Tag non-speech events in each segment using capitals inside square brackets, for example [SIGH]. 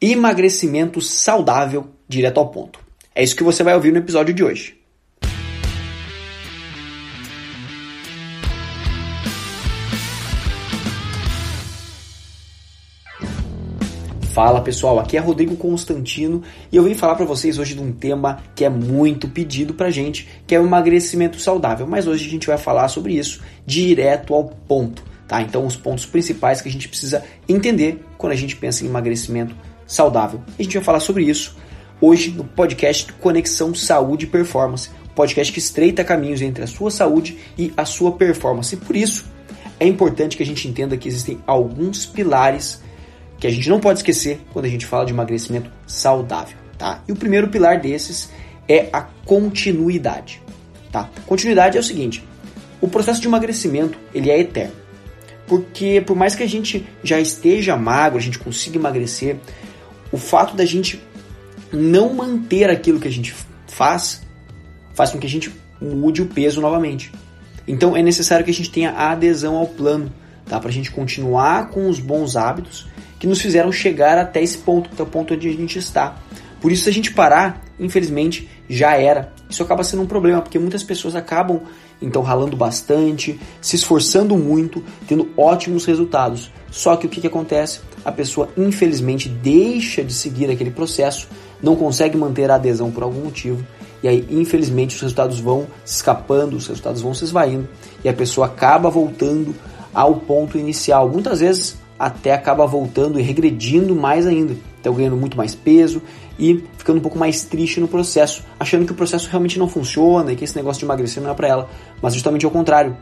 Emagrecimento saudável, direto ao ponto. É isso que você vai ouvir no episódio de hoje. Fala pessoal, aqui é Rodrigo Constantino e eu vim falar para vocês hoje de um tema que é muito pedido pra gente, que é o emagrecimento saudável. Mas hoje a gente vai falar sobre isso direto ao ponto, tá? Então os pontos principais que a gente precisa entender quando a gente pensa em emagrecimento saudável. A gente vai falar sobre isso hoje no podcast Conexão Saúde e Performance, podcast que estreita caminhos entre a sua saúde e a sua performance. E por isso é importante que a gente entenda que existem alguns pilares que a gente não pode esquecer quando a gente fala de emagrecimento saudável, tá? E o primeiro pilar desses é a continuidade, tá? Continuidade é o seguinte: o processo de emagrecimento ele é eterno, porque por mais que a gente já esteja magro, a gente consiga emagrecer, o fato da gente não manter aquilo que a gente faz faz com que a gente mude o peso novamente. Então é necessário que a gente tenha adesão ao plano, tá? Para a gente continuar com os bons hábitos que nos fizeram chegar até esse ponto, até o ponto onde a gente está. Por isso, se a gente parar, infelizmente, já era. Isso acaba sendo um problema, porque muitas pessoas acabam então ralando bastante, se esforçando muito, tendo ótimos resultados. Só que o que, que acontece? A pessoa, infelizmente, deixa de seguir aquele processo, não consegue manter a adesão por algum motivo, e aí, infelizmente, os resultados vão se escapando, os resultados vão se esvaindo, e a pessoa acaba voltando ao ponto inicial. Muitas vezes até acaba voltando e regredindo mais ainda. Então ganhando muito mais peso e ficando um pouco mais triste no processo, achando que o processo realmente não funciona e que esse negócio de emagrecer não é para ela, mas justamente ao contrário.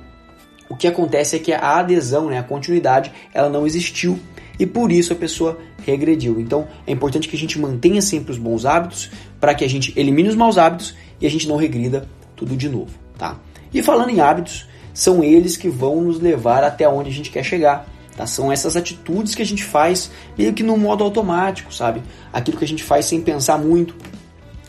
O que acontece é que a adesão, né, a continuidade, ela não existiu e por isso a pessoa regrediu. Então é importante que a gente mantenha sempre os bons hábitos para que a gente elimine os maus hábitos e a gente não regrida tudo de novo, tá? E falando em hábitos, são eles que vão nos levar até onde a gente quer chegar. Tá? São essas atitudes que a gente faz meio que no modo automático, sabe? Aquilo que a gente faz sem pensar muito,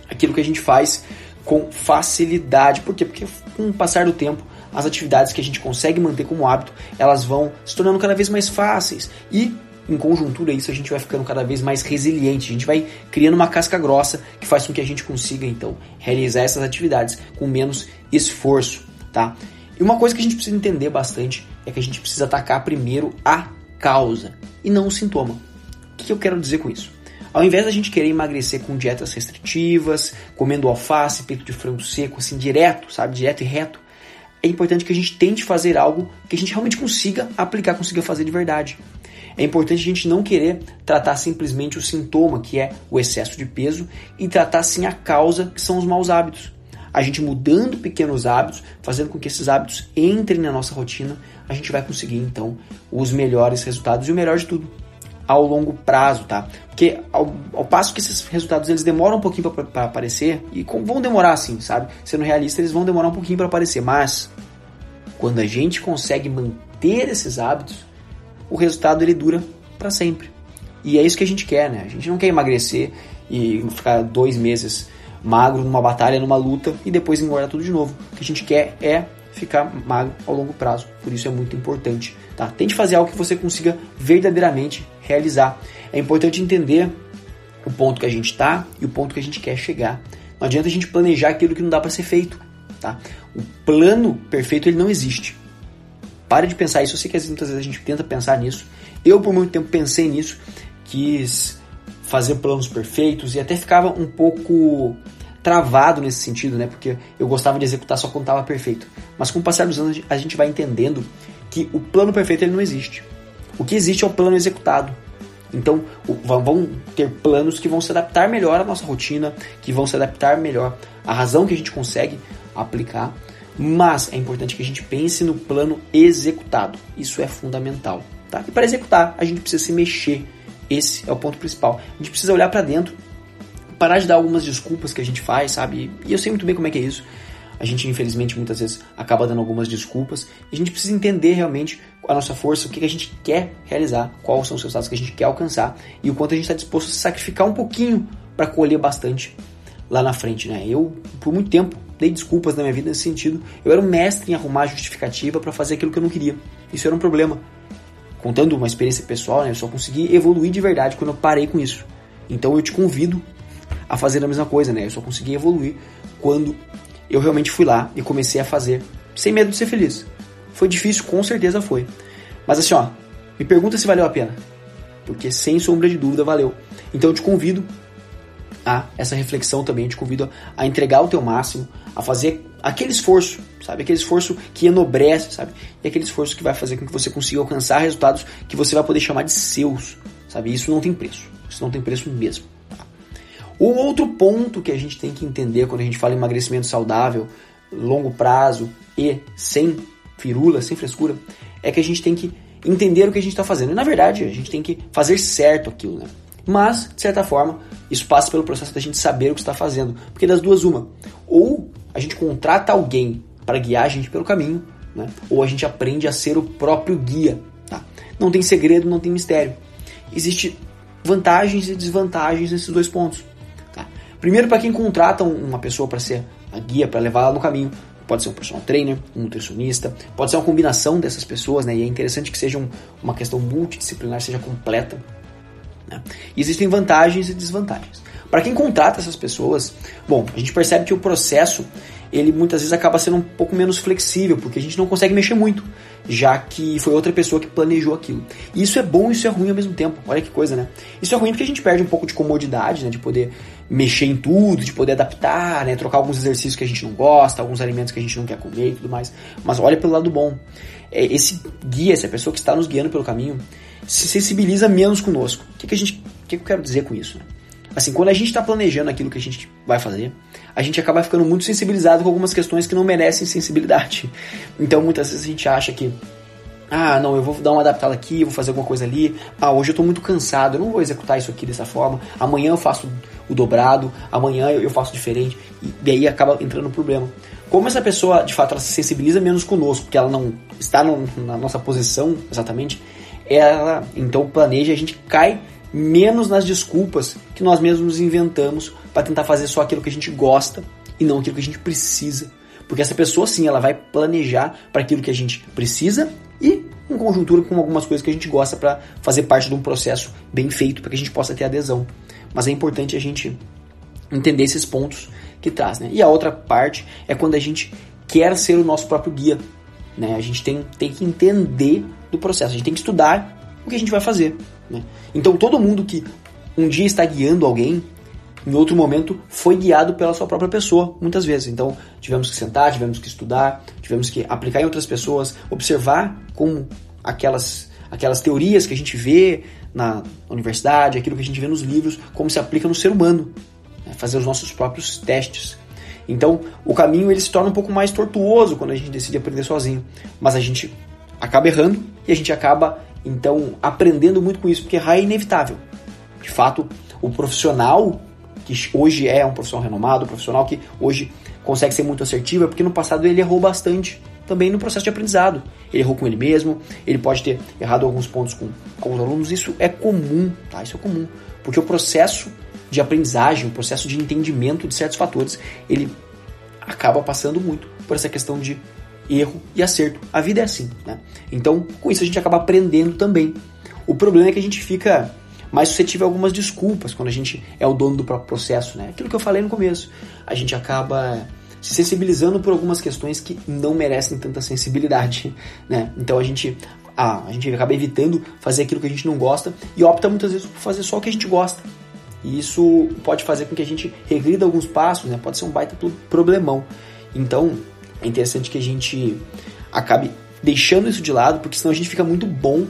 aquilo que a gente faz com facilidade. Por quê? Porque com o passar do tempo, as atividades que a gente consegue manter como hábito, elas vão se tornando cada vez mais fáceis e em conjuntura isso a gente vai ficando cada vez mais resiliente, a gente vai criando uma casca grossa que faz com que a gente consiga então realizar essas atividades com menos esforço, tá? E uma coisa que a gente precisa entender bastante é que a gente precisa atacar primeiro a causa e não o sintoma. O que eu quero dizer com isso? Ao invés da gente querer emagrecer com dietas restritivas, comendo alface, peito de frango seco, assim, direto, sabe, direto e reto, é importante que a gente tente fazer algo que a gente realmente consiga aplicar, consiga fazer de verdade. É importante a gente não querer tratar simplesmente o sintoma, que é o excesso de peso, e tratar sim a causa, que são os maus hábitos a gente mudando pequenos hábitos, fazendo com que esses hábitos entrem na nossa rotina, a gente vai conseguir então os melhores resultados e o melhor de tudo, ao longo prazo, tá? Porque ao, ao passo que esses resultados eles demoram um pouquinho para aparecer e vão demorar assim, sabe? Sendo realista, eles vão demorar um pouquinho para aparecer, mas quando a gente consegue manter esses hábitos, o resultado ele dura para sempre. E é isso que a gente quer, né? A gente não quer emagrecer e ficar dois meses magro numa batalha, numa luta e depois engordar tudo de novo. O que a gente quer é ficar magro ao longo prazo. Por isso é muito importante. Tá? Tente fazer algo que você consiga verdadeiramente realizar. É importante entender o ponto que a gente está e o ponto que a gente quer chegar. Não adianta a gente planejar aquilo que não dá para ser feito. Tá? O plano perfeito ele não existe. Pare de pensar isso. Eu sei que muitas vezes a gente tenta pensar nisso. Eu por muito tempo pensei nisso, quis fazer planos perfeitos e até ficava um pouco travado nesse sentido, né? Porque eu gostava de executar só quando estava perfeito. Mas com o passar dos anos a gente vai entendendo que o plano perfeito ele não existe. O que existe é o plano executado. Então vão ter planos que vão se adaptar melhor à nossa rotina, que vão se adaptar melhor à razão que a gente consegue aplicar. Mas é importante que a gente pense no plano executado. Isso é fundamental. Tá? E para executar, a gente precisa se mexer esse é o ponto principal. A gente precisa olhar para dentro, parar de dar algumas desculpas que a gente faz, sabe? E eu sei muito bem como é que é isso. A gente, infelizmente, muitas vezes acaba dando algumas desculpas. E a gente precisa entender realmente a nossa força, o que a gente quer realizar, quais são os resultados que a gente quer alcançar e o quanto a gente está disposto a sacrificar um pouquinho para colher bastante lá na frente, né? Eu, por muito tempo, dei desculpas na minha vida nesse sentido. Eu era um mestre em arrumar justificativa para fazer aquilo que eu não queria. Isso era um problema contando uma experiência pessoal, né, eu só consegui evoluir de verdade quando eu parei com isso. Então eu te convido a fazer a mesma coisa, né? Eu só consegui evoluir quando eu realmente fui lá e comecei a fazer sem medo de ser feliz. Foi difícil, com certeza foi. Mas assim, ó, me pergunta se valeu a pena. Porque sem sombra de dúvida valeu. Então eu te convido a essa reflexão também, eu te convido a entregar o teu máximo, a fazer aquele esforço, sabe? Aquele esforço que enobrece, sabe? E aquele esforço que vai fazer com que você consiga alcançar resultados que você vai poder chamar de seus, sabe? Isso não tem preço. Isso não tem preço mesmo. O outro ponto que a gente tem que entender quando a gente fala em emagrecimento saudável, longo prazo e sem firula, sem frescura, é que a gente tem que entender o que a gente está fazendo. E na verdade, a gente tem que fazer certo aquilo, né? Mas, de certa forma, isso passa pelo processo da gente saber o que está fazendo. Porque das duas, uma. Ou a gente contrata alguém para guiar a gente pelo caminho, né? ou a gente aprende a ser o próprio guia. Tá? Não tem segredo, não tem mistério. Existem vantagens e desvantagens nesses dois pontos. Primeiro, para quem contrata uma pessoa para ser a guia, para levar ela no caminho, Pode ser um personal trainer, um nutricionista, pode ser uma combinação dessas pessoas, né? E é interessante que seja um, uma questão multidisciplinar, seja completa. Né? E existem vantagens e desvantagens. Para quem contrata essas pessoas, bom, a gente percebe que o processo ele muitas vezes acaba sendo um pouco menos flexível, porque a gente não consegue mexer muito, já que foi outra pessoa que planejou aquilo. E isso é bom e isso é ruim ao mesmo tempo. Olha que coisa, né? Isso é ruim porque a gente perde um pouco de comodidade, né? De poder mexer em tudo, de poder adaptar, né? Trocar alguns exercícios que a gente não gosta, alguns alimentos que a gente não quer comer e tudo mais. Mas olha pelo lado bom. É, esse guia, essa pessoa que está nos guiando pelo caminho, se sensibiliza menos conosco. O que, que a gente, o que, que eu quero dizer com isso? Né? Assim, quando a gente está planejando aquilo que a gente vai fazer, a gente acaba ficando muito sensibilizado com algumas questões que não merecem sensibilidade. [LAUGHS] Então, muitas vezes a gente acha que ah, não, eu vou dar uma adaptada aqui, vou fazer alguma coisa ali. Ah, hoje eu estou muito cansado, eu não vou executar isso aqui dessa forma. Amanhã eu faço o dobrado, amanhã eu faço diferente. E aí acaba entrando no problema. Como essa pessoa, de fato, ela se sensibiliza menos conosco, porque ela não está no, na nossa posição exatamente, ela então planeja, a gente cai menos nas desculpas que nós mesmos inventamos para tentar fazer só aquilo que a gente gosta e não aquilo que a gente precisa. Porque essa pessoa sim, ela vai planejar para aquilo que a gente precisa e em conjuntura com algumas coisas que a gente gosta para fazer parte de um processo bem feito para que a gente possa ter adesão. Mas é importante a gente entender esses pontos que traz, né? E a outra parte é quando a gente quer ser o nosso próprio guia, né? A gente tem, tem que entender do processo, a gente tem que estudar o que a gente vai fazer. Né? Então todo mundo que um dia está guiando alguém, em outro momento foi guiado pela sua própria pessoa, muitas vezes. Então tivemos que sentar, tivemos que estudar, tivemos que aplicar em outras pessoas, observar como aquelas, aquelas teorias que a gente vê na universidade, aquilo que a gente vê nos livros, como se aplica no ser humano, né? fazer os nossos próprios testes. Então o caminho ele se torna um pouco mais tortuoso quando a gente decide aprender sozinho, mas a gente acaba errando e a gente acaba então aprendendo muito com isso, porque errar é inevitável. De fato, o profissional que hoje é um profissional renomado, um profissional que hoje consegue ser muito assertivo, é porque no passado ele errou bastante também no processo de aprendizado. Ele errou com ele mesmo, ele pode ter errado alguns pontos com, com os alunos, isso é comum, tá? Isso é comum, porque o processo de aprendizagem, o processo de entendimento de certos fatores, ele acaba passando muito por essa questão de erro e acerto. A vida é assim, né? Então, com isso a gente acaba aprendendo também. O problema é que a gente fica mais suscetível a algumas desculpas quando a gente é o dono do próprio processo, né? Aquilo que eu falei no começo. A gente acaba se sensibilizando por algumas questões que não merecem tanta sensibilidade, [LAUGHS] né? Então a gente a, a gente acaba evitando fazer aquilo que a gente não gosta e opta muitas vezes por fazer só o que a gente gosta. E isso pode fazer com que a gente regrida alguns passos, né? Pode ser um baita problemão. Então, é interessante que a gente acabe deixando isso de lado, porque senão a gente fica muito bom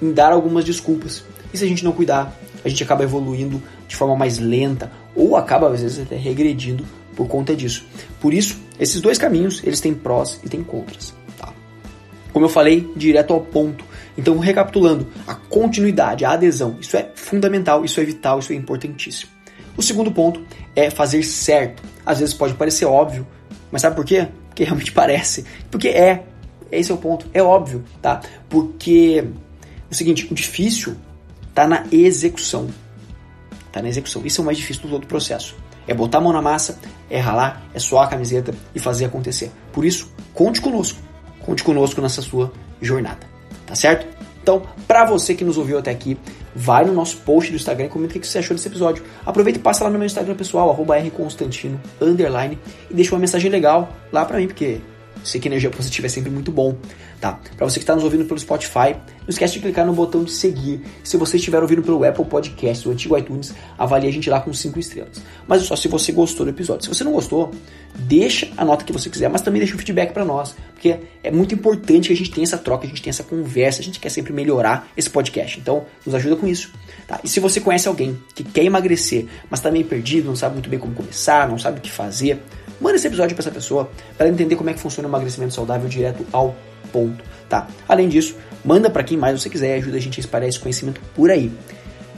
em dar algumas desculpas. E se a gente não cuidar, a gente acaba evoluindo de forma mais lenta ou acaba às vezes até regredindo por conta disso. Por isso, esses dois caminhos, eles têm prós e têm contras. Tá? Como eu falei, direto ao ponto. Então, recapitulando, a continuidade, a adesão, isso é fundamental, isso é vital, isso é importantíssimo. O segundo ponto é fazer certo. Às vezes pode parecer óbvio, mas sabe por quê? Porque realmente parece. Porque é. Esse é o ponto. É óbvio, tá? Porque o seguinte, o difícil tá na execução. Tá na execução. Isso é o mais difícil do todo o processo. É botar a mão na massa, é ralar, é suar a camiseta e fazer acontecer. Por isso, conte conosco. Conte conosco nessa sua jornada. Tá certo? Então, para você que nos ouviu até aqui, vai no nosso post do Instagram e comenta o que você achou desse episódio. Aproveita e passa lá no meu Instagram pessoal, rconstantino, e deixa uma mensagem legal lá pra mim, porque sei que energia positiva é sempre muito bom, tá? Para você que está nos ouvindo pelo Spotify, não esquece de clicar no botão de seguir. Se você estiver ouvindo pelo Apple Podcast, o antigo iTunes, avalie a gente lá com 5 estrelas. Mas só se você gostou do episódio. Se você não gostou, deixa a nota que você quiser, mas também deixa o feedback para nós, porque é muito importante que a gente tenha essa troca, a gente tenha essa conversa, a gente quer sempre melhorar esse podcast. Então, nos ajuda com isso. Tá? E se você conhece alguém que quer emagrecer, mas está meio perdido, não sabe muito bem como começar, não sabe o que fazer, manda esse episódio para essa pessoa para entender como é que funciona o emagrecimento saudável direto ao ponto, tá? Além disso, manda para quem mais você quiser ajuda a gente a espalhar esse conhecimento por aí.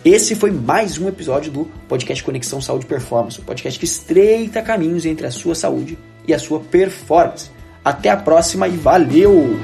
Esse foi mais um episódio do podcast Conexão Saúde Performance, um podcast que estreita caminhos entre a sua saúde e a sua performance. Até a próxima e valeu!